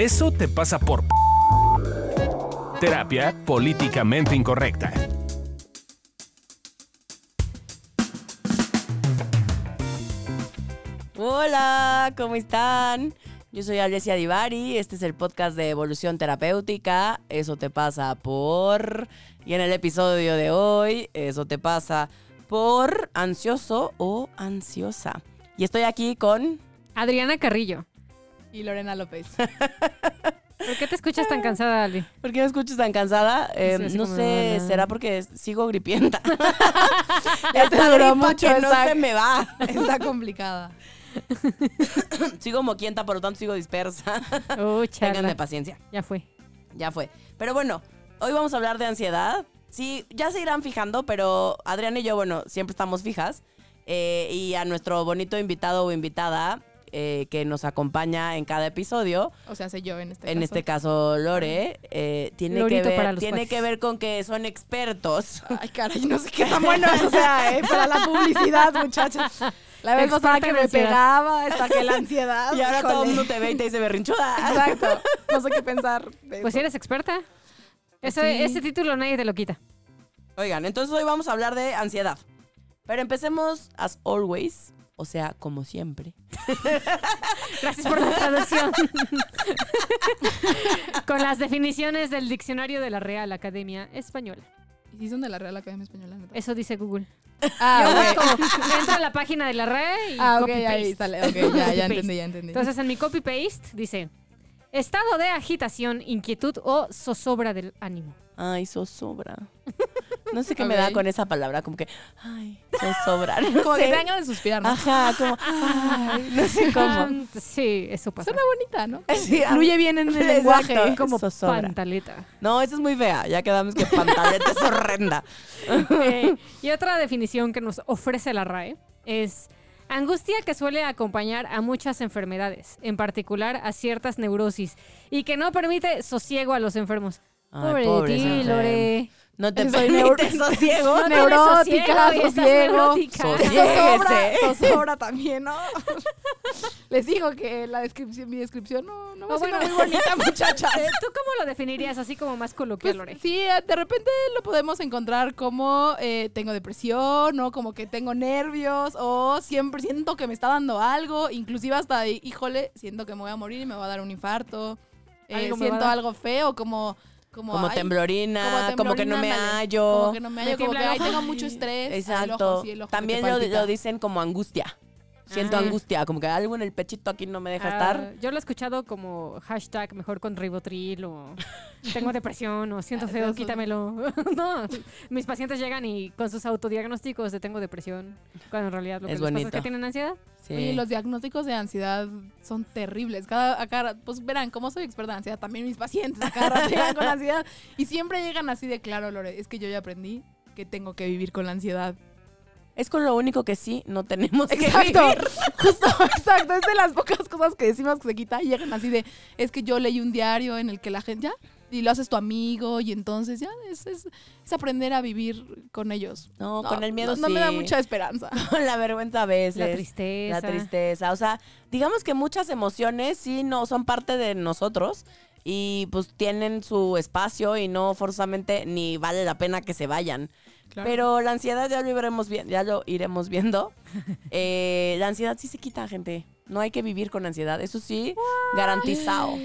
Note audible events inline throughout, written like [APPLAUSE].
Eso te pasa por terapia políticamente incorrecta. Hola, ¿cómo están? Yo soy Alessia Divari, este es el podcast de Evolución Terapéutica, eso te pasa por... Y en el episodio de hoy, eso te pasa por ansioso o ansiosa. Y estoy aquí con... Adriana Carrillo. Y Lorena López. [LAUGHS] ¿Por qué te escuchas tan cansada, Ali? ¿Por qué me escuchas tan cansada? Eh, Sí, así no sé, será porque sigo gripienta. [LAUGHS] [LAUGHS] Ya te Esta duró mucho que no se me va. Está complicada. Sigo moquienta, por lo tanto sigo dispersa. Charla. Ténganme paciencia. Ya fue. Ya fue. Pero bueno, hoy vamos a hablar de ansiedad. Sí, ya se irán fijando, pero Adriana y yo, bueno, siempre estamos fijas. Eh, y a nuestro bonito invitado o invitada eh, que nos acompaña en cada episodio, O sea, soy yo en este en caso. este caso Lore, eh, tiene, que para ver, los tiene que ver con que son expertos. Ay, caray, [LAUGHS] no sé qué tan bueno eso sea, [LAUGHS] ¿eh? Para la publicidad, muchachos. La vez pasada que en me pegaba, esta que la ansiedad. y ahora todo el mundo te ve y te dice berrinchuda. Exacto. No sé qué pensar. de Pues eso. eres experta. Ese, Sí. ese título nadie te lo quita. Oigan, entonces hoy vamos a hablar de ansiedad. Pero empecemos, as always, o sea, como siempre. [LAUGHS] Gracias por la traducción. [LAUGHS] Con las definiciones del diccionario de la Real Academia Española. ¿Y si son de la Real Academia Española? Eso dice Google. Ah, Yo ok. como entro a la página de la RAE y Ah, ok, copy ahí paste. sale. Ok, ya, ya [LAUGHS] entendí, ya entendí. Entonces en mi copy paste dice estado de agitación, inquietud o zozobra del ánimo. Ay, zozobra. No sé qué me da con esa palabra, como que, ay, zozobra. No Como sé. que te dan ganas de suspirar, ¿no? Ajá, como, ay, no sé [LAUGHS] cómo. Ah, Sí, eso pasa. Suena bonita, ¿no? [LAUGHS] Sí, Fluye bien en el [LAUGHS] Exacto. lenguaje. como zozobra. pantaleta. No, esa es muy fea. Ya quedamos que pantaleta es horrenda. Eh, y otra definición que nos ofrece la RAE es angustia que suele acompañar a muchas enfermedades, en particular a ciertas neurosis, y que no permite sosiego a los enfermos. Ay, Pobre de pobres ti. Lore. No te [LAUGHS] Soy permite [LAUGHS] sosiego. [LAUGHS] No Neurótica, sosiego y estás sosiego. neurótica. Sosiego. Zozobra, Ese. zozobra también, ¿no? Les digo que la descripción, mi descripción no, no va Ah, siendo bueno. muy bonita, muchachas. Eh, ¿Tú cómo lo definirías así como más coloquial, Pues, Lore? sí, eh, de repente lo podemos encontrar como eh, tengo depresión o como que tengo nervios o siempre siento que me está dando algo, inclusive hasta, híjole, siento que me voy a morir y me va a dar un infarto, eh, Algo me siento algo feo, como... Como, Como ay, temblorina, como, que no me hallo. Como que no me Me hallo, como que ay, tengo mucho estrés. Exacto. el ojo, sí, el ojo También lo, lo dicen como angustia. Siento Ah. angustia, como que algo en el pechito aquí no me deja Ah, estar. Yo lo he escuchado como hashtag mejor con ribotril o [LAUGHS] tengo depresión o siento feo, Eso. quítamelo. [LAUGHS] [LAUGHS] no, mis pacientes llegan y con sus autodiagnósticos de tengo depresión, cuando en realidad lo que Es les pasa es que tienen ansiedad. Sí. Oye, los diagnósticos de ansiedad son terribles. Cada, a cada- pues verán, como soy experta en ansiedad, también mis pacientes a cada rato llegan con ansiedad y siempre llegan así de claro, Lore, es que yo ya aprendí que tengo que vivir con la ansiedad. Es con lo único que sí no tenemos que vivir. [LAUGHS] justo, exacto. Es de las pocas cosas que decimos que se quita y llegan así de, es que yo leí un diario en el que la gente ya, y lo haces tu amigo y entonces ya es, es, es aprender a vivir con ellos. No, con el miedo no, no me da mucha esperanza. [LAUGHS] Con la vergüenza a veces. La tristeza. La tristeza. O sea, digamos que muchas emociones sí no son parte de nosotros y pues tienen su espacio y no forzosamente ni vale la pena que se vayan. Pero la ansiedad ya lo iremos, vi- ya lo iremos viendo. [LAUGHS] Eh, la ansiedad sí se quita, gente. No hay que vivir con ansiedad. Eso sí, garantizado.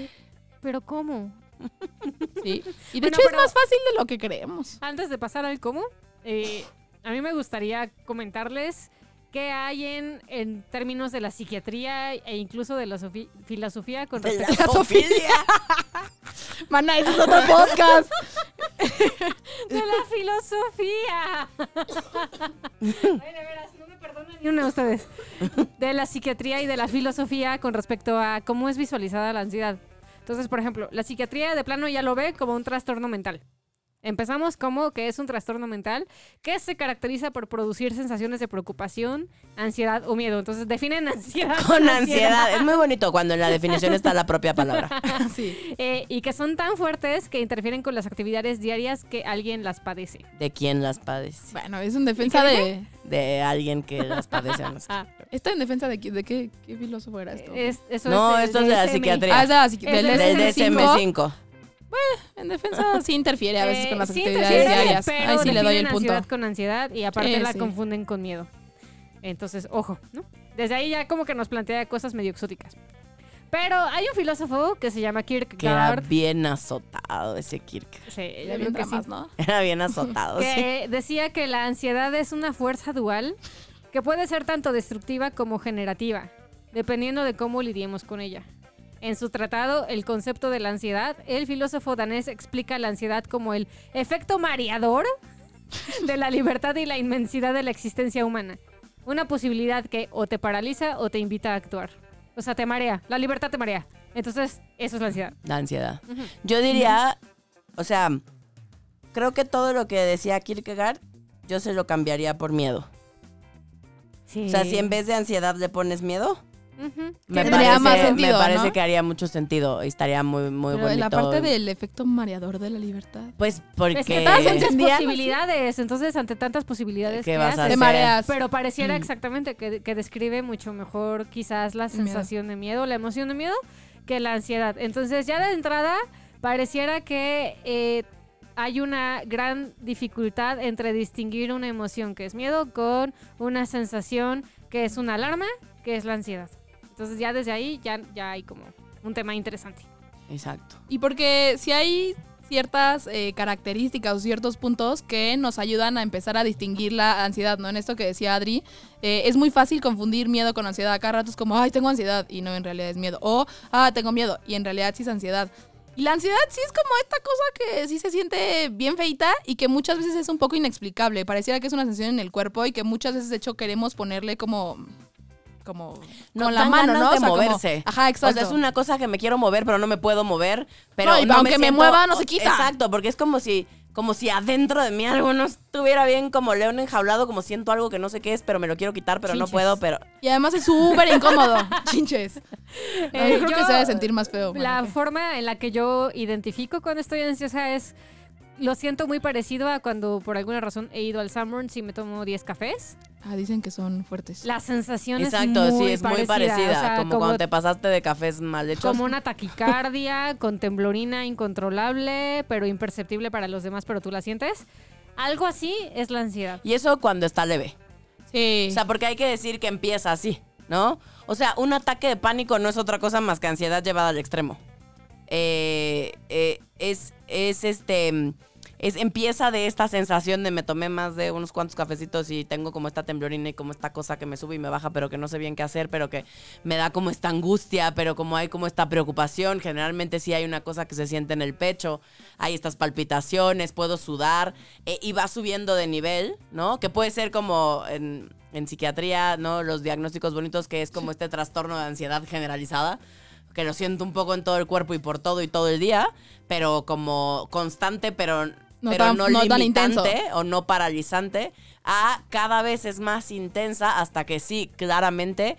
Pero ¿cómo? [LAUGHS] Sí. Y Bueno, de hecho es más fácil de lo que creemos. Antes de pasar al cómo, eh, a mí me gustaría comentarles qué hay en, en términos de la psiquiatría e incluso de la filosofía con De la respecto zoofilia. [LAUGHS] Mana, es otro podcast. De la filosofía. No me ni una de ustedes. De la psiquiatría y de la filosofía con respecto a cómo es visualizada la ansiedad. Entonces, por ejemplo, la psiquiatría de plano ya lo ve como un trastorno mental. Empezamos como que es un trastorno mental que se caracteriza por producir sensaciones de preocupación, ansiedad o miedo. Entonces definen [LAUGHS] ansiedad Con ansiedad. Es muy bonito cuando en la definición está la propia palabra. [LAUGHS] Sí. Eh, y que son tan fuertes que interfieren con las actividades diarias que alguien las padece. ¿De quién las padece? Bueno, es en defensa de... De alguien que las padece. no [LAUGHS] sé. Ah, ¿Está en defensa de, qué- de qué, qué filósofo era esto? Es- eso No, es esto es de la psiquiatría. Ah, es de la psiqui- Es del del Del DSM-5. DSM-5. En defensa [LAUGHS] sí interfiere a veces Eh, con las sí actividades diarias. Pero Ahí sí le doy el punto. ansiedad con ansiedad y aparte Sí, la sí. confunden con miedo. Entonces, ojo, ¿no? Desde ahí ya como que nos plantea cosas medio exóticas. Pero hay un filósofo que se llama Que era Kierkegaard. bien azotado ese Kirk. Sí, yo Ya creo bien que sí. dramas, ¿no? Era bien azotado, sí. que [LAUGHS] decía que la ansiedad es una fuerza dual que puede ser tanto destructiva como generativa, dependiendo de cómo lidiemos con ella. En su tratado, El concepto de la ansiedad, el filósofo danés explica la ansiedad como el efecto mareador de la libertad y la inmensidad de la existencia humana. Una posibilidad que o te paraliza o te invita a actuar. O sea, te marea. La libertad te marea. Entonces, eso es la ansiedad. La ansiedad. Yo diría, o sea, creo que todo lo que decía Kierkegaard, yo se lo cambiaría por miedo. Sí. O sea, si en vez de ansiedad le pones miedo, Me parece, más sentido, me parece ¿no? que haría mucho sentido y estaría muy, muy Pero bonito. la parte del efecto mareador de la libertad. Pues porque... Es que tantas posibilidades, entonces ante tantas posibilidades ¿Qué ¿qué vas a haces? Te mareas. Pero pareciera Mm. exactamente que, que describe mucho mejor quizás la miedo. sensación de miedo, la emoción de miedo, que la ansiedad. Entonces ya de entrada pareciera que eh, hay una gran dificultad entre distinguir una emoción que es miedo con una sensación que es una alarma, que es la ansiedad. Entonces ya desde ahí ya, ya hay como un tema interesante. Exacto. Y porque si hay ciertas eh, características o ciertos puntos que nos ayudan a empezar a distinguir la ansiedad, ¿no? En esto que decía Adri, eh, es muy fácil confundir miedo con ansiedad. Cada rato es como, ay, tengo ansiedad y no, en realidad es miedo. O, ah, tengo miedo y en realidad sí es ansiedad. Y la ansiedad sí es como esta cosa que sí se siente bien feita y que muchas veces es un poco inexplicable. Pareciera que es una sensación en el cuerpo y que muchas veces, de hecho, queremos ponerle como... Como No, con la mano, ¿no? de O sea, como- moverse. ajá, exacto. O sea, es una cosa que me quiero mover, pero no me puedo mover. Pero No, y no aunque me siento- mueva, no se quita. Exacto, porque es como si, como si adentro de mí algo no estuviera bien como león enjaulado, como siento algo que no sé qué es, pero me lo quiero quitar, pero no puedo, pero... Y además es súper incómodo. [LAUGHS] Chinches. Eh, yo creo que se debe sentir más feo. La Bueno, forma en la que yo identifico cuando estoy ansiosa es. Lo siento muy parecido a cuando por alguna razón he ido al Sanborns y me tomo 10 cafés. Ah, dicen que son fuertes. La sensación Exacto, es muy sí, es muy parecida. parecida. o sea, como, cuando te pasaste de cafés mal hechos. como una taquicardia [LAUGHS] con temblorina incontrolable, pero imperceptible para los demás, pero tú la sientes. Algo así es la ansiedad. Y eso cuando está leve. Sí. O sea, porque hay que decir que empieza así, ¿no? O sea, un ataque de pánico no es otra cosa más que ansiedad llevada al extremo. Eh, eh, es, es este. Es, empieza de esta sensación de me tomé más de unos cuantos cafecitos y tengo como esta temblorina y como esta cosa que me sube y me baja, pero que no sé bien qué hacer, pero que me da como esta angustia, pero como hay como esta preocupación, generalmente sí hay una cosa que se siente en el pecho, hay estas palpitaciones, puedo sudar eh, y va subiendo de nivel, ¿no? Que puede ser como en, en psiquiatría, ¿no? Los diagnósticos bonitos, que es como este trastorno de ansiedad generalizada que lo siento un poco en todo el cuerpo y por todo y todo el día, pero como constante, pero No pero tan- no, no tan limitante o no paralizante, a cada vez es más intensa hasta que sí, claramente,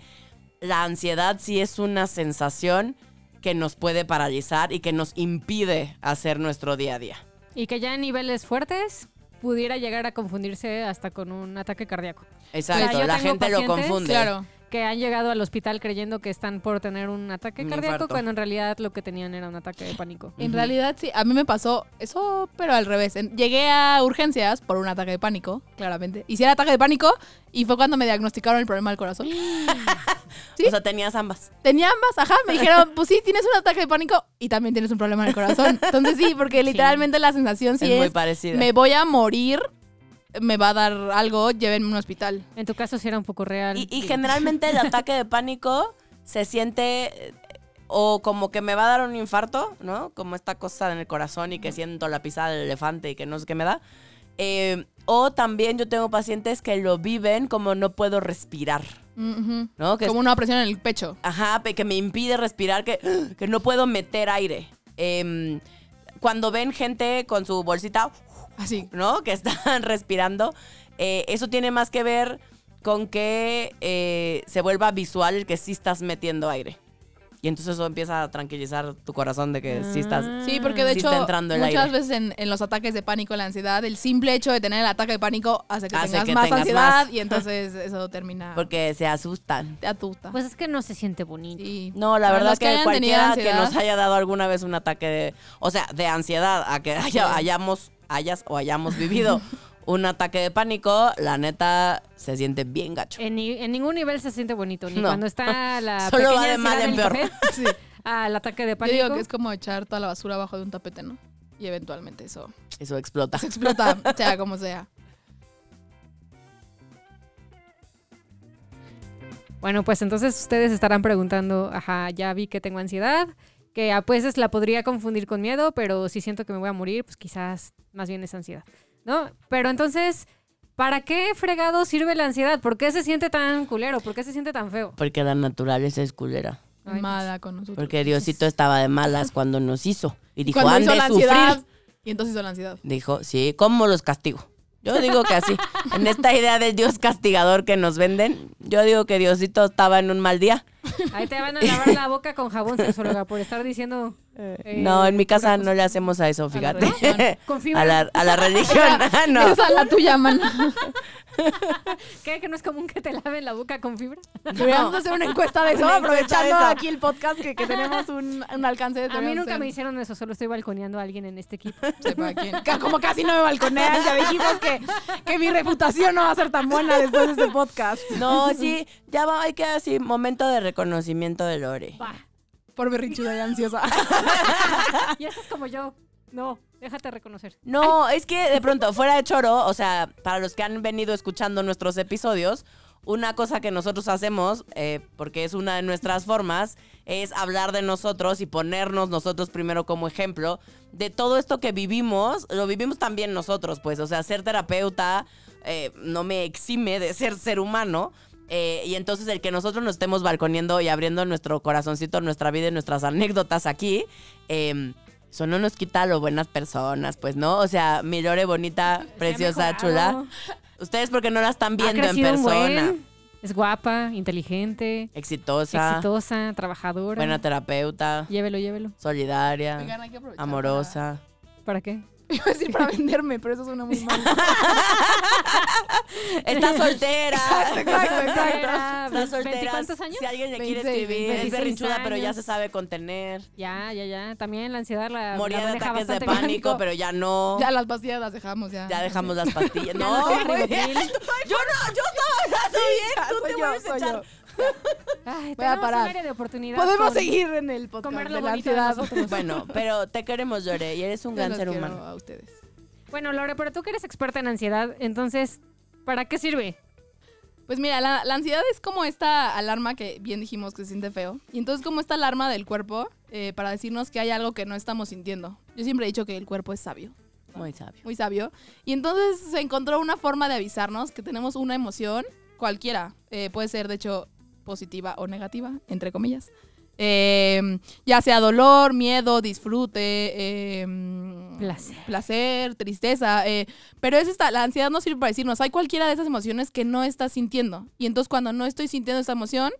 la ansiedad sí es una sensación que nos puede paralizar y que nos impide hacer nuestro día a día. Y que ya en niveles fuertes pudiera llegar a confundirse hasta con un ataque cardíaco. Exacto, la gente lo confunde. Claro. Que han llegado al hospital creyendo que están por tener un ataque Un cardíaco infarto. cuando en realidad lo que tenían era un ataque de pánico. En realidad sí, a mí me pasó eso, pero al revés. Llegué a urgencias por un ataque de pánico, claramente. Hice el ataque de pánico y fue cuando me diagnosticaron el problema del corazón. [GASPS] ¿Sí? O sea, tenías ambas. Tenía ambas, ajá. Me dijeron, pues sí, tienes un ataque de pánico y también tienes un problema en el corazón. Entonces sí, porque literalmente la sensación sí es es, muy parecida. me voy a morir, me va a dar algo, llévenme a un hospital. En tu caso sí era un poco real. Y, generalmente el [LAUGHS] ataque de pánico se siente eh, o como que me va a dar un infarto, ¿no? Como esta cosa en el corazón y que siento la pisada del elefante y que no sé qué me da. Eh, o también yo tengo pacientes que lo viven como no puedo respirar. ¿no? Que es- Como una presión en el pecho. Ajá, que me impide respirar, que, [GASPS] que no puedo meter aire. Em, cuando ven gente con su bolsita, Así. ¿no? Que están [LAUGHS] respirando, eh, eso tiene más que ver con que eh, se vuelva visual el que sí estás metiendo aire. Y entonces eso empieza a tranquilizar tu corazón de que sí estás... Sí, porque de Sí hecho, está entrando el muchas aire. veces en, en los ataques de pánico, la ansiedad, el simple hecho de tener el ataque de pánico hace que Hace tengas que más tengas ansiedad más. y entonces [LAUGHS] eso termina. Porque se asustan. te atusta. Pues es que no se siente bonito. Sí. No, la Para verdad los que, tenido cualquiera que nos haya dado alguna vez un ataque de, o sea, de ansiedad, a que haya- hayamos, hayas o hayamos vivido [LAUGHS] un ataque de pánico, la neta se siente bien gacho. En, ni- en ningún nivel se siente bonito, ni No. cuando está [LAUGHS] la Solo va de mal en peor. café [LAUGHS] Sí. al ataque de Yo pánico. digo que es como echar toda la basura abajo de un tapete, ¿no? Y eventualmente eso Eso explota. se explota, sea como sea. Bueno, pues entonces ustedes estarán preguntando, ajá, ya vi que tengo ansiedad, que a veces la podría confundir con miedo, pero si siento que me voy a morir, pues quizás más bien es ansiedad, ¿no? Pero entonces, ¿para qué fregado sirve la ansiedad? ¿Por qué se siente tan culero? ¿Por qué se siente tan feo? Porque la naturaleza es culera. Ay, Mala con nosotros. Porque Diosito estaba de malas cuando nos hizo. Y dijo, han de ansiedad. sufrir. Y entonces hizo la ansiedad. Dijo, sí, ¿cómo los castigo? Yo digo que así. En esta idea del Dios castigador que nos venden, yo digo que Diosito estaba en un mal día. Ahí te van a lavar la boca con jabón sexóloga por estar diciendo... eh, no, en mi casa no le hacemos a eso, fíjate. religión. [LAUGHS] Con fibra. A la, a la religión. [LAUGHS] Ah, no. Esa es la tuya, man. [LAUGHS] ¿Qué? ¿Que no es común que te laven la boca con fibra? Deberíamos hacer una encuesta de eso, Una de aprovechando eso. aquí el podcast que, que tenemos un, un alcance de A mí nunca me hicieron eso, solo estoy balconeando a alguien en este equipo. Sepa quién. Ca- Como casi no me balconean, ya dijimos que, que mi reputación no va a ser tan buena después de este podcast. No, sí, ya va, hay que así, momento de reconocimiento de Lore. Va. Por berrinchuda y ansiosa. [LAUGHS] Y esto es como yo. No, déjate reconocer. No, es que de pronto, fuera de choro, o sea, para los que han venido escuchando nuestros episodios, una cosa que nosotros hacemos, eh, porque es una de nuestras formas, es hablar de nosotros y ponernos nosotros primero como ejemplo de todo esto que vivimos, lo vivimos también nosotros, pues, o sea, ser terapeuta eh, no me exime de ser ser humano. Eh, y entonces el que nosotros nos estemos balconeando y abriendo nuestro corazoncito, nuestra vida y nuestras anécdotas aquí, eh, eso no nos quita lo buenas personas, pues, ¿no? O sea, mi Lore bonita, preciosa, chula. Ustedes porque no la están Ha viendo en persona. buen. Es guapa, inteligente, Exitosa, exitosa, trabajadora. buena terapeuta, Llévelo, llévelo. solidaria, Oigan, hay que amorosa. ¿Para qué? [LAUGHS] Iba a decir para venderme, pero eso suena muy mal. [LAUGHS] Está soltera. Exacto, exacto, exacto. Está ¿Veinte soltera. cuántos años? Si alguien le quiere 26, escribir, es 26 berrinchuda, pero ya se sabe contener. Ya, ya, ya. También la ansiedad la, Moría la de ataques de bien. pánico, pero ya no. Ya las pastillas las dejamos ya. Ya dejamos las pastillas. [LAUGHS] No, no güey. Ribotril. Yo no, yo estaba hablando bien. Tú te yo, vuelves a echar. yo. Ay, Voy a parar. un área de oportunidad. Podemos seguir en el podcast comer lo de la bonito de ansiedad. nosotros. Bueno, pero te queremos, Lore, y eres un Yo gran los ser quiero humano. a ustedes. Bueno, Lore, pero tú que eres experta en ansiedad, entonces, ¿para qué sirve? Pues mira, la, la ansiedad es como esta alarma que bien dijimos que se siente feo. Y entonces como esta alarma del cuerpo eh, para decirnos que hay algo que no estamos sintiendo. Yo siempre he dicho que el cuerpo es sabio, Muy sabio. muy sabio. Y entonces se encontró una forma de avisarnos que tenemos una emoción cualquiera. Eh, puede ser, de hecho, positiva o negativa, entre comillas. Eh, ya sea dolor, miedo, disfrute, eh, Placer. placer, tristeza. eh, pero es esta, la ansiedad no sirve para decirnos, hay cualquiera de esas emociones que no estás sintiendo. Y entonces cuando no estoy sintiendo esa emoción,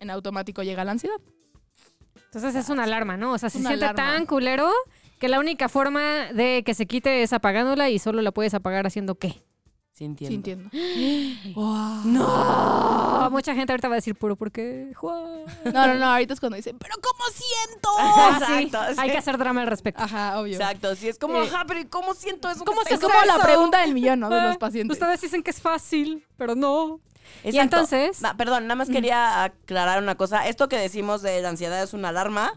en automático llega la ansiedad. Entonces es una alarma, ¿no? O sea, se Una siente alarma. tan culero que la única forma de que se quite es apagándola y solo la puedes apagar haciendo qué. Sintiendo. Sintiendo. [GASPS] No, mucha gente ahorita va a decir puro porque Juan. No, no, no, ahorita es cuando dicen, pero ¿cómo siento? Ah, [LAUGHS] sí, Exacto, sí. Hay que hacer drama al respecto. Ajá, obvio. Exacto, sí, es como, Eh, ajá, pero ¿y ¿cómo siento eso? ¿cómo se Es como la pregunta del millón, ¿no? De Ah, los pacientes. Ustedes dicen que es fácil, pero no. Y entonces, Na- perdón, nada más quería aclarar una cosa. Esto que decimos de la ansiedad es una alarma.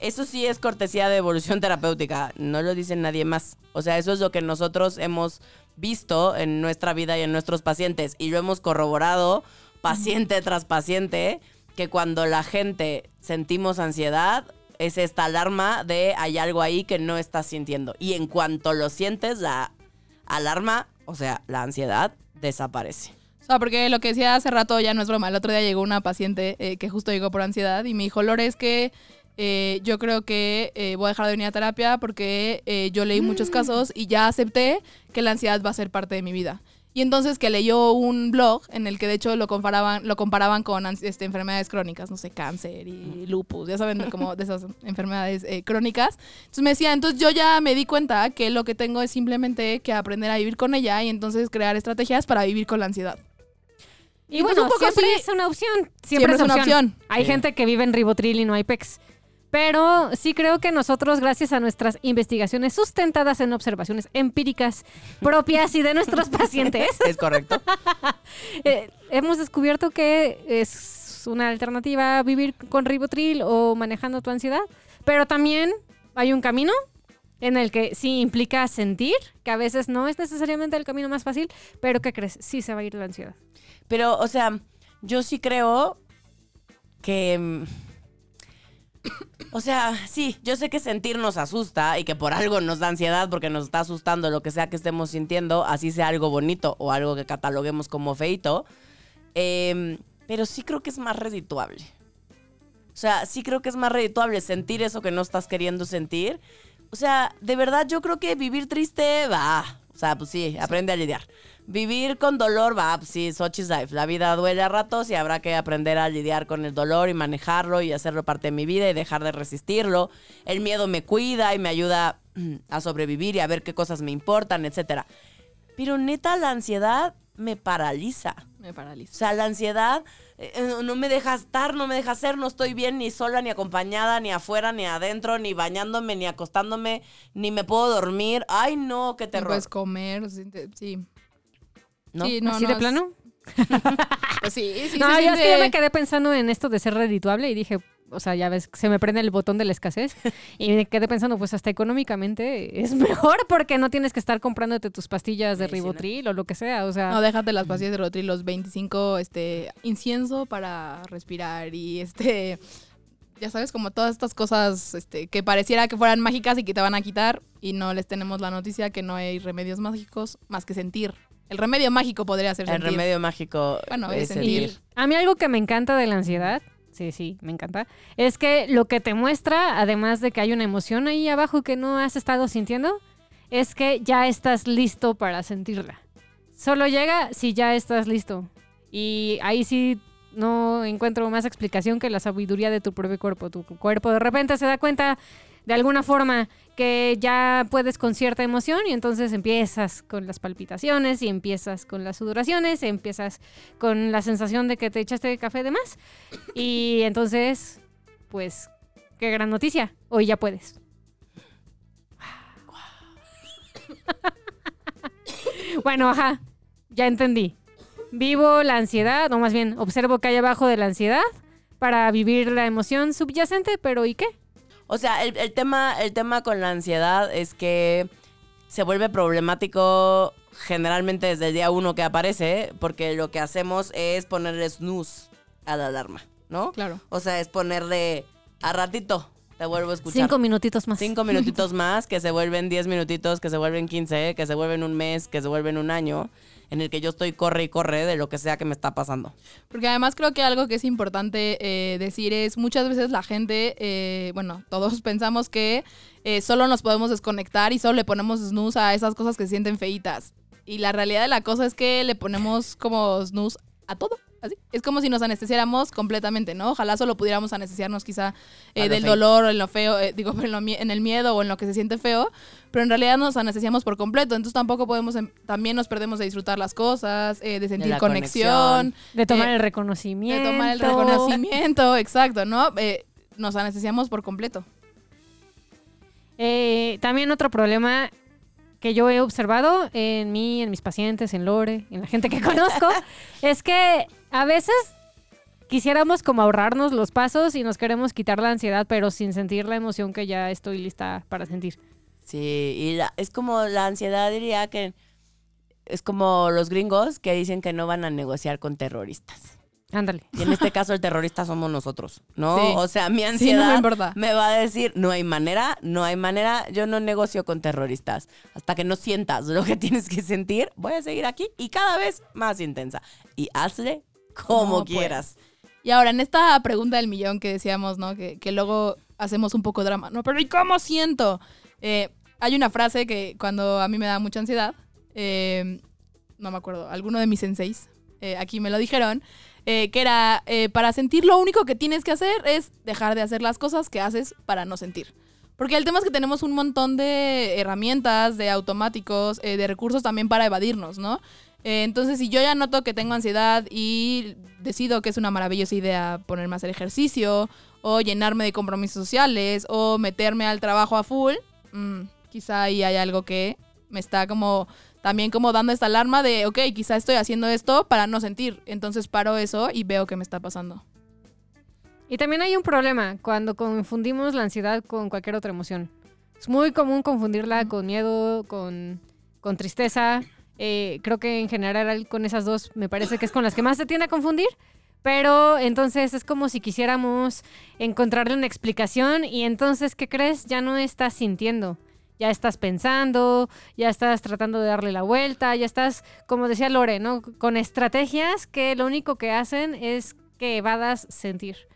Eso sí es cortesía de evolución terapéutica. No lo dice nadie más. O sea, eso es lo que nosotros hemos visto en nuestra vida y en nuestros pacientes. Y lo hemos corroborado paciente tras paciente, que cuando la gente sentimos ansiedad, es esta alarma de hay algo ahí que no estás sintiendo. Y en cuanto lo sientes, la alarma, o sea, la ansiedad, desaparece. O sea, porque lo que decía hace rato ya no es broma. El otro día llegó una paciente eh, que justo llegó por ansiedad y me dijo, Lore, es que eh, yo creo que eh, voy a dejar de venir a terapia porque yo leí muchos casos y ya acepté que la ansiedad va a ser parte de mi vida. Y entonces que leyó un blog en el que de hecho lo comparaban, lo comparaban con este, enfermedades crónicas, no sé, cáncer y lupus, ya saben, como de esas [LAUGHS] enfermedades eh, crónicas. Entonces me decía, entonces yo ya me di cuenta que lo que tengo es simplemente que aprender a vivir con ella y entonces crear estrategias para vivir con la ansiedad. Y Y pues bueno, un poco siempre sí. es una opción. Siempre, Siempre es es una opción. opción. Hay Sí. gente que vive en ribotril y no hay PEX. Pero sí creo que nosotros, gracias a nuestras investigaciones sustentadas en observaciones empíricas propias y de nuestros pacientes, [LAUGHS] ¿Es correcto? [LAUGHS] eh, hemos descubierto que es una alternativa vivir con ribotril o manejando tu ansiedad. Pero también hay un camino en el que sí implica sentir, que a veces no es necesariamente el camino más fácil, pero ¿qué crees? Sí se va a ir la ansiedad. Pero, o sea, yo sí creo que... O sea, sí, yo sé que sentir nos asusta y que por algo nos da ansiedad porque nos está asustando lo que sea que estemos sintiendo, así sea algo bonito o algo que cataloguemos como feito. Em, pero sí creo que es más redituable. O sea, sí creo que es más redituable sentir eso que no estás queriendo sentir. O sea, de verdad yo creo que vivir triste va. O sea, pues sí, aprende a lidiar. Vivir con dolor va, pues sí, Sochi's life. La vida duele a ratos y habrá que aprender a lidiar con el dolor y manejarlo y hacerlo parte de mi vida y dejar de resistirlo. El miedo me cuida y me ayuda mm, a sobrevivir y a ver qué cosas me importan, etcétera. Pero neta, la ansiedad me paraliza. Me O paraliza. sea, la ansiedad eh, eh, no me deja estar, no me deja ser, no estoy bien ni sola, ni acompañada, ni afuera, ni adentro, ni bañándome, ni acostándome, ni me puedo dormir. Ay, no, qué No terror. puedes comer, sí. ¿No? Sí, no, ¿Así no, de es- plano? [LAUGHS] Pues sí, sí, no, yo es que yo me quedé pensando en esto de ser redituable y dije, o sea, ya ves, se me prende el botón de la escasez [LAUGHS] y me quedé pensando, pues hasta económicamente es mejor porque no tienes que estar comprándote tus pastillas de Sí, sí, ¿no? ribotril o lo que sea, o sea, No, déjate las pastillas de Rotril, los 25, este, incienso para respirar y este, ya sabes, como todas estas cosas, este, que pareciera que fueran mágicas y que te van a quitar y no les tenemos la noticia que no hay remedios mágicos más que sentir. El remedio mágico podría ser El sentir. remedio mágico Bueno, es es sentir. sentir. a mí algo que me encanta de la ansiedad, sí, sí, me encanta, es que lo que te muestra, además de que hay una emoción ahí abajo que no has estado sintiendo, es que ya estás listo para sentirla. Solo llega si ya estás listo. Y ahí sí no encuentro más explicación que la sabiduría de tu propio cuerpo. Tu cuerpo de repente se da cuenta de alguna forma que ya puedes con cierta emoción y entonces empiezas con las palpitaciones y empiezas con las sudoraciones, empiezas con la sensación de que te echaste café de más y entonces, pues, qué gran noticia, hoy ya puedes. bueno, ajá, ya entendí. Vivo la ansiedad, o más bien observo que hay abajo de la ansiedad para vivir la emoción subyacente, pero ¿y qué? O sea, el, el tema, el tema con la ansiedad es que se vuelve problemático generalmente desde el día uno que aparece, porque lo que hacemos es ponerle snooze a la alarma, ¿no? Claro. O sea, es ponerle a ratito, te vuelvo a escuchar. Cinco minutitos más. Cinco minutitos [LAUGHS] más, que se vuelven diez minutitos, que se vuelven quince, que se vuelven un mes, que se vuelven un año, en el que yo estoy corre y corre de lo que sea que me está pasando. Porque además creo que algo que es importante eh, decir es muchas veces la gente, eh, bueno, todos [LAUGHS] pensamos que eh, solo nos podemos desconectar y solo le ponemos snooze a esas cosas que se sienten feitas. Y la realidad de la cosa es que le ponemos como snooze a todo. Así. Es como si nos anestesiáramos completamente, ¿no? Ojalá solo pudiéramos anestesiarnos quizá eh, del dolor o en lo feo, eh, digo, [LAUGHS] en, lo en el miedo o en lo que se siente feo, pero en realidad nos anestesiamos por completo, entonces tampoco podemos, em- también nos perdemos de disfrutar las cosas, eh, de sentir conexión, conexión. De tomar el reconocimiento. de tomar el reconocimiento, exacto, ¿no? Nos anestesiamos por completo. También otro problema que yo he observado en mí, en mis pacientes, en Lore, en la gente que [LAUGHS] conozco, es que a veces quisiéramos como ahorrarnos los pasos y nos queremos quitar la ansiedad, pero sin sentir la emoción que ya estoy lista para sentir. Sí, y la- es como la ansiedad, diría que es como los gringos que dicen que no van a negociar con terroristas. Ándale. Y en este caso el terrorista somos nosotros, ¿no? Sí. O sea, mi Sí, no ansiedad me importa. me va a decir, no hay manera, no hay manera, yo no negocio con terroristas. Hasta que no sientas lo que [LAUGHS] tienes que sentir, voy a seguir aquí y cada vez más intensa. Y hazle como Como quieras. Y ahora, en esta pregunta del millón que decíamos, ¿no? Que, que luego hacemos un poco drama, ¿no? Pero ¿y cómo siento? Eh, hay una frase que cuando a mí me da mucha ansiedad, eh, no me acuerdo, alguno de mis senseis, eh, aquí me lo dijeron, eh, que era, para sentir lo único que tienes que hacer es dejar de hacer las cosas que haces para no sentir. Porque el tema es que tenemos un montón de herramientas, de automáticos, eh, de recursos también para evadirnos, ¿no? Eh, entonces, si yo ya noto que tengo ansiedad y decido que es una maravillosa idea ponerme a hacer ejercicio, o llenarme de compromisos sociales, o meterme al trabajo a full, mm, quizá ahí hay algo que me está como también como dando esta alarma de, ok, quizá estoy haciendo esto para no sentir. Entonces paro eso y veo qué me está pasando. Y también hay un problema cuando confundimos la ansiedad con cualquier otra emoción. Es muy común confundirla con miedo, con, con tristeza. Eh, creo que en general con esas dos me parece que es con las que más se tiende a confundir. Pero entonces es como si quisiéramos encontrarle una explicación y entonces, ¿qué crees? Ya no estás sintiendo. Ya estás pensando, ya estás tratando de darle la vuelta, ya estás, como decía Lore, ¿no? Con estrategias que lo único que hacen es que evadas sentir.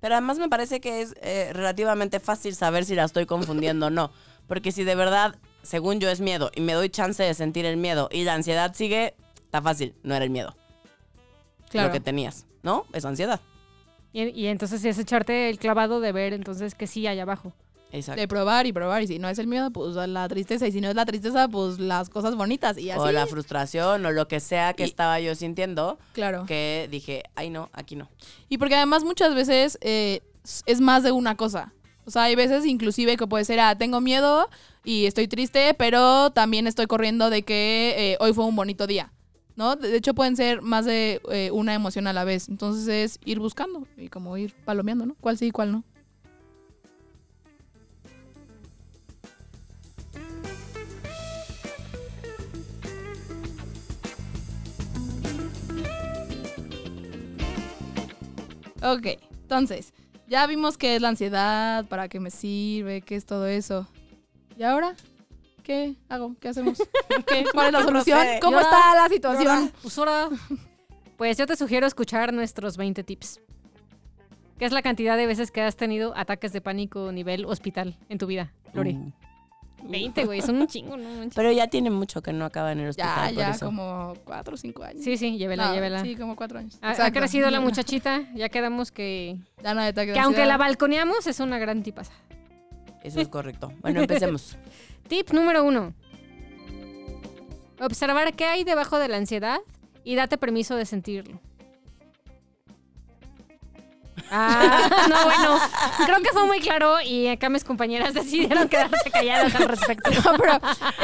Pero además me parece que es eh, relativamente fácil saber si la estoy confundiendo o no. Porque si de verdad, según yo, es miedo y me doy chance de sentir el miedo y la ansiedad sigue, está fácil, no era el miedo. Claro. Lo que tenías, ¿no? Es ansiedad. Y, y entonces es echarte el clavado de ver entonces que sí hay abajo. Exacto. De probar y probar. Y si no es el miedo, pues la tristeza. Y si no es la tristeza, pues las cosas bonitas. Y así. O la frustración o lo que sea que Y- estaba yo sintiendo, Claro. que dije, ay no, aquí no. Y porque además muchas veces eh, es más de una cosa. O sea, hay veces inclusive que puede ser, ah, tengo miedo y estoy triste, pero también estoy corriendo de que eh, hoy fue un bonito día. ¿No? De hecho, pueden ser más de eh, una emoción a la vez. Entonces es ir buscando y como ir palomeando, ¿no? ¿Cuál sí y cuál no? Ok, entonces, ya vimos qué es la ansiedad, para qué me sirve, qué es todo eso. ¿Y ahora? ¿Qué hago? ¿Qué hacemos? [LAUGHS] ¿Qué? ¿Cuál es la ¿Qué solución? ¿Cómo está la situación? Pues ahora- Pues yo te sugiero escuchar nuestros 20 tips. ¿Qué es la cantidad de veces que has tenido ataques de pánico nivel hospital en tu vida, Lore? Mm. 20, güey, son un chingo, ¿no? manches. Pero ya tiene mucho que no acaba en el Ya, hospital. por ya, eso. como cuatro o cinco años. Sí, sí, llévela, No, llévela. Sí, como cuatro años. Ha, crecido la [LAUGHS] muchachita, ya quedamos que... Ya no Que aunque la balconeamos, es una gran tipaza. Eso es correcto. Bueno, empecemos. [LAUGHS] Tip número uno. Observar qué hay debajo de la ansiedad y date permiso de sentirlo. Ah, no, bueno, creo que fue muy claro y acá mis compañeras [LAUGHS] decidieron quedarse calladas al respecto. Pero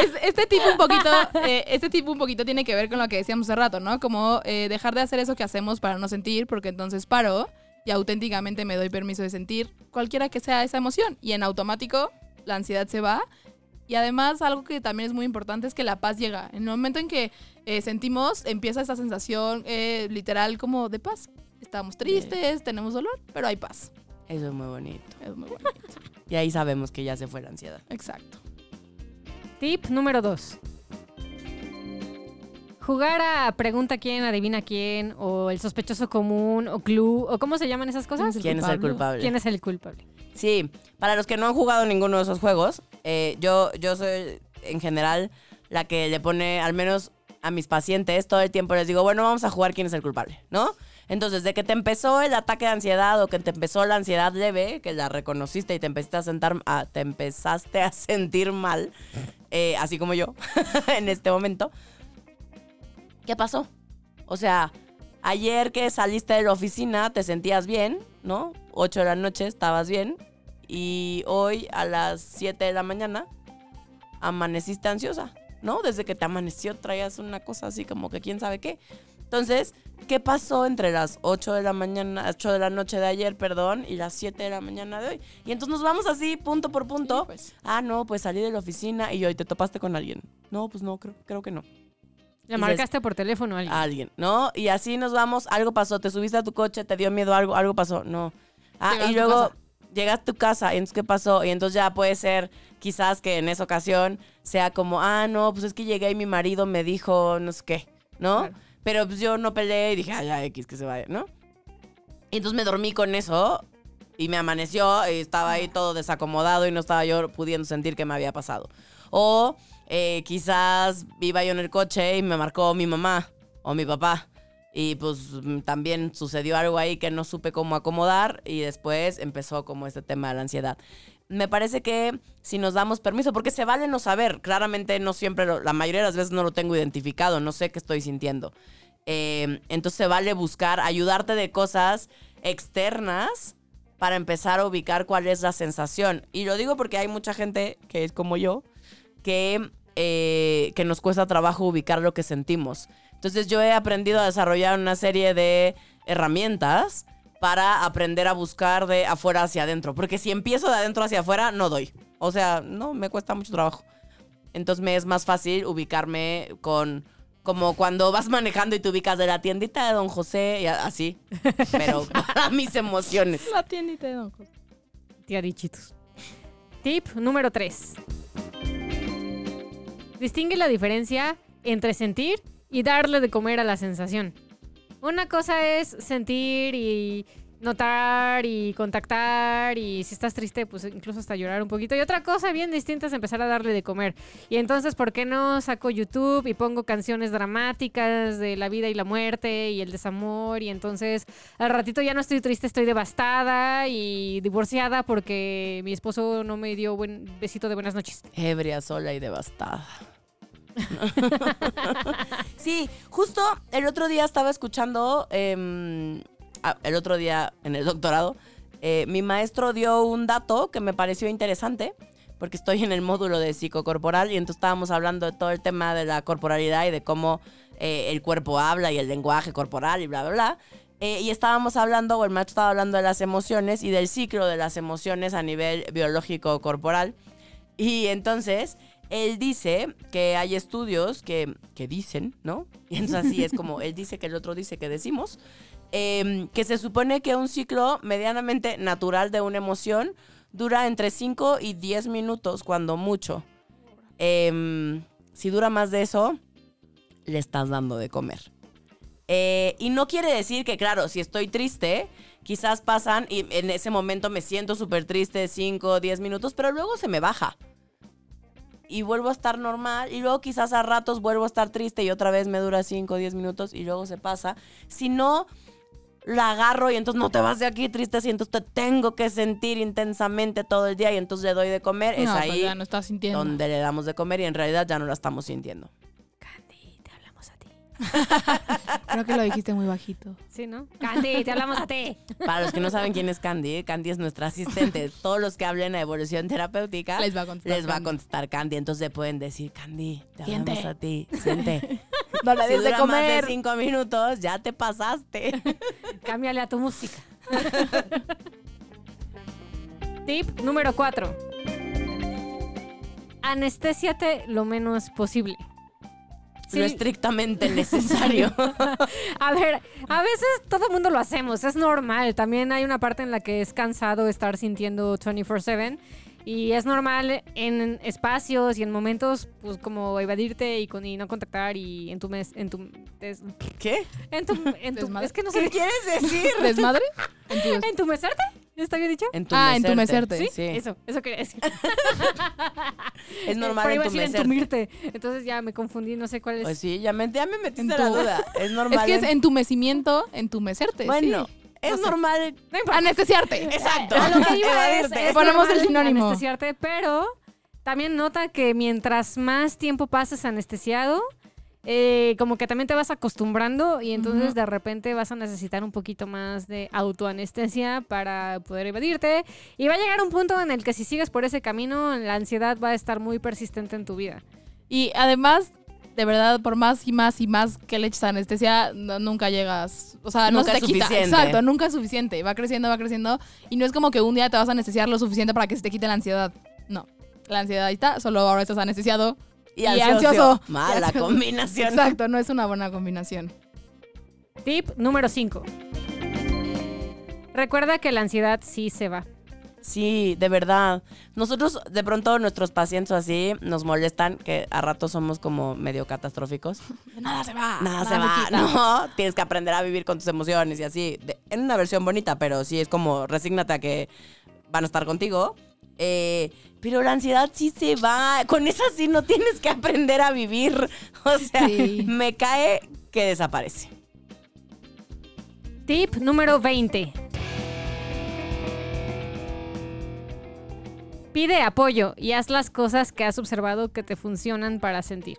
es- este tipo un poquito, eh, este tipo un poquito tiene que ver con lo que decíamos hace rato, ¿no? Como eh, dejar de hacer eso que hacemos para no sentir, porque entonces paro y auténticamente me doy permiso de sentir cualquiera que sea esa emoción. Y en automático la ansiedad se va. Y además algo que también es muy importante es que la paz llega. En el momento en que eh, sentimos, empieza esa sensación literal como de paz. Estamos tristes, tenemos dolor, pero hay paz. Eso es muy bonito. Es muy bonito. [LAUGHS] Y ahí sabemos que ya se fue la ansiedad. Exacto. Tip número dos. Jugar a pregunta quién, adivina quién, o el sospechoso común, o clue, o cómo se llaman esas cosas. ¿Quién es el culpable? ¿Quién es el culpable? Sí, para los que no han jugado ninguno de esos juegos, eh, yo, yo soy en general la que le pone, al menos a mis pacientes, todo el tiempo les digo, bueno, vamos a jugar quién es el culpable, ¿no? Entonces, de que te empezó el ataque de ansiedad o que te empezó la ansiedad leve, que la reconociste y te empezaste a, sentar, a- te empezaste a [LAUGHS] sentir mal, eh, así como yo [LAUGHS] en este momento, ¿qué pasó? O sea, ayer que saliste de la oficina te sentías bien, ¿no? 8 de la noche estabas bien y hoy a las 7 de la mañana amaneciste ansiosa, ¿no? Desde que te amaneció traías una cosa así como que quién sabe qué. Entonces, ¿qué pasó entre las 8 de la mañana, 8 de la noche de ayer, perdón, y las 7 de la mañana de hoy? Y entonces nos vamos así, punto por punto. Sí, pues. Ah, no, pues salí de la oficina y hoy te topaste con alguien. No, pues no, creo, creo que no. Le marcaste por teléfono a alguien. Alguien, ¿no? Y así nos vamos, algo pasó, te subiste a tu coche, te dio miedo algo, algo pasó, no. Ah, a y luego casa. llegas a tu casa, y entonces ¿qué pasó? Y entonces ya puede ser quizás que en esa ocasión sea como, ah, no, pues es que llegué y mi marido me dijo no sé qué, ¿no? Claro. Pero pues yo no peleé y dije, ah, ya, X, que se vaya, ¿no? Y entonces me dormí con eso y me amaneció y estaba ahí todo desacomodado y no estaba yo pudiendo sentir qué me había pasado. O eh, quizás iba yo en el coche y me marcó mi mamá o mi papá. Y pues también sucedió algo ahí que no supe cómo acomodar y después empezó como este tema de la ansiedad. Me parece que si nos damos permiso, porque se vale no saber, claramente no siempre, la mayoría de las veces no lo tengo identificado, no sé qué estoy sintiendo. Eh, entonces se vale buscar, ayudarte de cosas externas para empezar a ubicar cuál es la sensación. Y lo digo porque hay mucha gente que es como yo, que, eh, que nos cuesta trabajo ubicar lo que sentimos. Entonces yo he aprendido a desarrollar una serie de herramientas para aprender a buscar de afuera hacia adentro. Porque si empiezo de adentro hacia afuera, no doy. O sea, no, me cuesta mucho trabajo. Entonces me es más fácil ubicarme con... Como cuando vas manejando y te ubicas de la tiendita de Don José y así. Pero [LAUGHS] para mis emociones. La tiendita de Don José. Tiarichitos. Tip número 3. Distingue la diferencia entre sentir y darle de comer a la sensación. Una cosa es sentir y notar y contactar y si estás triste, pues incluso hasta llorar un poquito. Y otra cosa bien distinta es empezar a darle de comer. Y entonces, ¿por qué no saco YouTube y pongo canciones dramáticas de la vida y la muerte y el desamor? Y entonces al ratito ya no estoy triste, estoy devastada y divorciada porque mi esposo no me dio buen besito de buenas noches. Ebria, sola y devastada. [LAUGHS] sí, justo el otro día estaba escuchando, em, el otro día en el doctorado, eh, mi maestro dio un dato que me pareció interesante, porque estoy en el módulo de psicocorporal y entonces estábamos hablando de todo el tema de la corporalidad y de cómo eh, el cuerpo habla y el lenguaje corporal y bla, bla, bla. Eh, y estábamos hablando, o el maestro estaba hablando de las emociones y del ciclo de las emociones a nivel biológico corporal. Y entonces, él dice que hay estudios que, que dicen, ¿no? [LAUGHS] Y entonces así es como él dice que el otro dice que decimos, em, que se supone que un ciclo medianamente natural de una emoción dura entre 5 y 10 minutos, cuando mucho. Em, si dura más de eso, le estás dando de comer. Eh, y no quiere decir que, claro, si estoy triste, quizás pasan y en ese momento me siento súper triste 5 o 10 minutos, pero luego se me baja. Y vuelvo a estar normal y luego quizás a ratos vuelvo a estar triste y otra vez me dura 5 o 10 minutos y luego se pasa. Si no, la agarro y entonces no te vas de aquí triste y entonces te tengo que sentir intensamente todo el día y entonces le doy de comer. es pues ahí ya no estás sintiendo. donde le damos de comer y en realidad ya no la estamos sintiendo. [LAUGHS] Creo que lo dijiste muy bajito. Sí, ¿no? Candy, te hablamos a ti. Para los que no saben quién es Candy, Candy es nuestra asistente. [LAUGHS] Todos los que hablen de evolución terapéutica Les va a contestar les va a Candy. contestar Candy. Entonces pueden decir, Candy, te Siente. hablamos a ti. Siente. [LAUGHS] No le si dura más de cinco minutos, ya te pasaste. Cámbiale a tu música. Tip número 4. Anestésiate lo menos posible. Sí. Lo estrictamente [LAUGHS] necesario. A ver, a veces todo el mundo lo hacemos, es normal. También hay una parte en la que es cansado estar sintiendo 24/7 y es normal en espacios y en momentos pues como evadirte y, con, y no contactar y en tu mes, en tu des- ¿Qué? en tu, en tu [LAUGHS] es que no ¿Qué sé quieres decir? [LAUGHS] ¿Desmadre? En tu- en tu mesarte, ¿está bien dicho? Ah, entumecerte. Sí, Sí. eso, eso quería decir. [LAUGHS] Es normal Pero iba a decir entumecerte. entumirte. Entonces ya me confundí, no sé cuál es. Pues sí, ya me, ya me metiste En la tu- duda. [LAUGHS] Es normal. Es que es en- entumecimiento, entumecerte. Bueno, sí. es normal. Anestesiarte. [LAUGHS] Exacto. A lo que iba es, Ponemos el sinónimo. Anestesiarte, pero también nota que mientras más tiempo pases anestesiado, eh, como que también te vas acostumbrando y entonces Ujú. de repente vas a necesitar un poquito más de autoanestesia para poder evadirte. Y va a llegar un punto en el que si sigues por ese camino, la ansiedad va a estar muy persistente en tu vida. Y además, de verdad, por más y más y más que le eches anestesia, no- nunca llegas. O sea, no Nunca se te es quita. suficiente. Exacto, nunca es suficiente. Va creciendo, va creciendo. Y no es como que un día te vas a anestesiar lo suficiente para que se te quite la ansiedad. No. La ansiedad ahí está, solo ahora estás anestesiado. Y, Y ansioso. ansioso. Mala Y ansioso. combinación. Exacto, no es una buena combinación. Tip número 5. Recuerda que la ansiedad sí se va. Sí, de verdad. Nosotros, de pronto, nuestros pacientes así nos molestan, que a ratos somos como medio catastróficos. [LAUGHS] Nada se va. Nada se va, no. [LAUGHS] Tienes que aprender a vivir con tus emociones y así. De- en una versión bonita, pero sí es como, resígnate a que van a estar contigo. Eh, pero la ansiedad sí se va. Con esa sí no tienes que aprender a vivir. [LAUGHS] O sea, Sí. me cae que desaparece. Tip número 20. Pide apoyo y haz las cosas que has observado que te funcionan para sentir.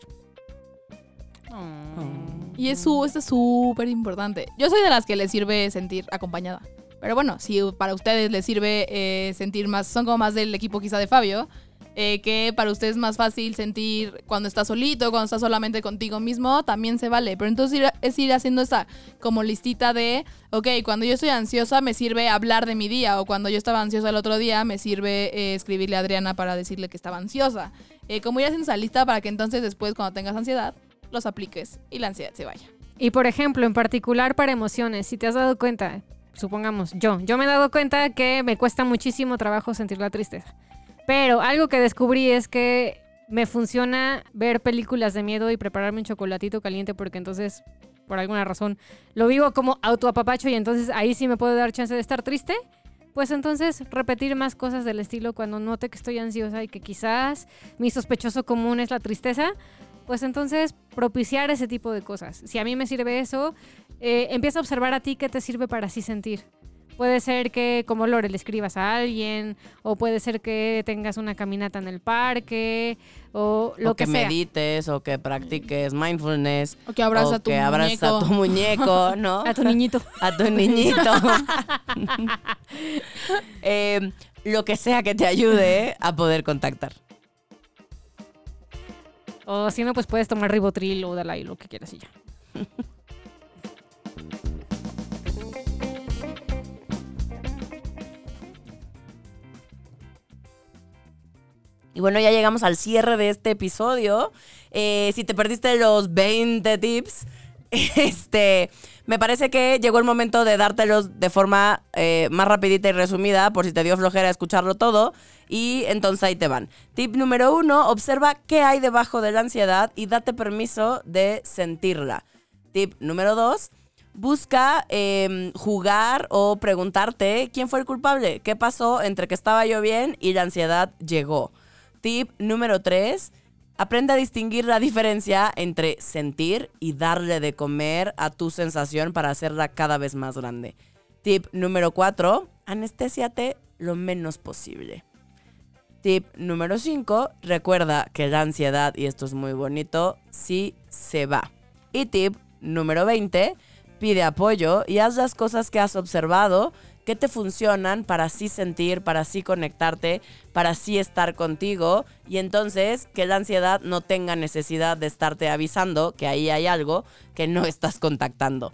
Y es su, esto es súper importante. Yo soy de las que les sirve sentir acompañada. Pero bueno, si para ustedes les sirve eh, sentir más, son como más del equipo quizá de Fabio, eh, que para ustedes es más fácil sentir cuando estás solito, cuando estás solamente contigo mismo, también se vale. Pero entonces es ir haciendo esta como listita de, ok, cuando yo estoy ansiosa me sirve hablar de mi día, o cuando yo estaba ansiosa el otro día me sirve eh, escribirle a Adriana para decirle que estaba ansiosa. Como ir haciendo esa lista para que entonces después cuando tengas ansiedad, los apliques y la ansiedad se vaya. Y por ejemplo, en particular para emociones, si te has dado cuenta, supongamos yo, yo me he dado cuenta que me cuesta muchísimo trabajo sentir la tristeza. Pero algo que descubrí es que me funciona ver películas de miedo y prepararme un chocolatito caliente porque entonces, por alguna razón, lo vivo como autoapapacho y entonces ahí sí me puedo dar chance de estar triste. Pues entonces repetir más cosas del estilo cuando note que estoy ansiosa y que quizás mi sospechoso común es la tristeza, pues entonces propiciar ese tipo de cosas. Si a mí me sirve eso, eh, empieza a observar a ti qué te sirve para así sentir. Puede ser que como Lore le escribas a alguien, o puede ser que tengas una caminata en el parque, o lo o que, que, sea. medites, o que practiques mindfulness. O que abrazas o a tu que muñeco. a tu muñeco, [LAUGHS] ¿no? A tu niñito. a tu niñito. [LAUGHS] [LAUGHS] Eh, lo que sea que te ayude a poder contactar. O si no, pues puedes tomar ribotril o Dalai, lo que quieras y ya. Y bueno, ya llegamos al cierre de este episodio. Eh, si te perdiste los 20 tips, [LAUGHS] este, me parece que llegó el momento de dártelos de forma eh, más rapidita y resumida, por si te dio flojera escucharlo todo. Y entonces ahí te van. Tip número uno, observa qué hay debajo de la ansiedad y date permiso de sentirla. Tip número dos, busca eh, jugar o preguntarte quién fue el culpable, qué pasó entre que estaba yo bien y la ansiedad llegó. Tip número 3. Aprende a distinguir la diferencia entre sentir y darle de comer a tu sensación para hacerla cada vez más grande. Tip número 4. Anestésiate lo menos posible. Tip número 5. Recuerda que la ansiedad, y esto es muy bonito, sí se va. Y tip número 20. Pide apoyo y haz las cosas que has observado que te funcionan para así sentir, para así conectarte, para así estar contigo y entonces que la ansiedad no tenga necesidad de estarte avisando que ahí hay algo que no estás contactando.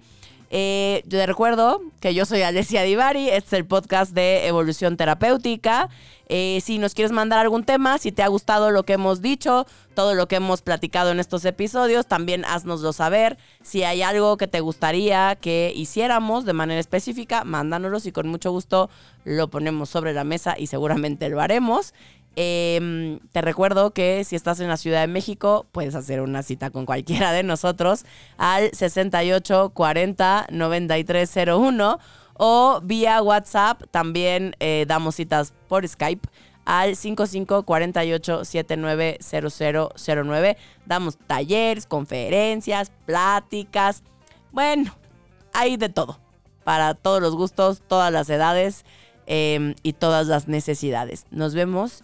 Eh, yo te recuerdo que yo soy Alessia Divari, este es el podcast de Evolución Terapéutica. Eh, si nos quieres mandar algún tema, si te ha gustado lo que hemos dicho, todo lo que hemos platicado en estos episodios, también haznoslo saber. Si hay algo que te gustaría que hiciéramos de manera específica, mándanoslo y con mucho gusto lo ponemos sobre la mesa y seguramente lo haremos. Eh, te recuerdo que si estás en la Ciudad de México, puedes hacer una cita con cualquiera de nosotros al 68 40 9301 o vía WhatsApp. También eh, damos citas por Skype al 55 48 79 0009. Damos talleres, conferencias, pláticas. Bueno, hay de todo. Para todos los gustos, todas las edades eh, y todas las necesidades. Nos vemos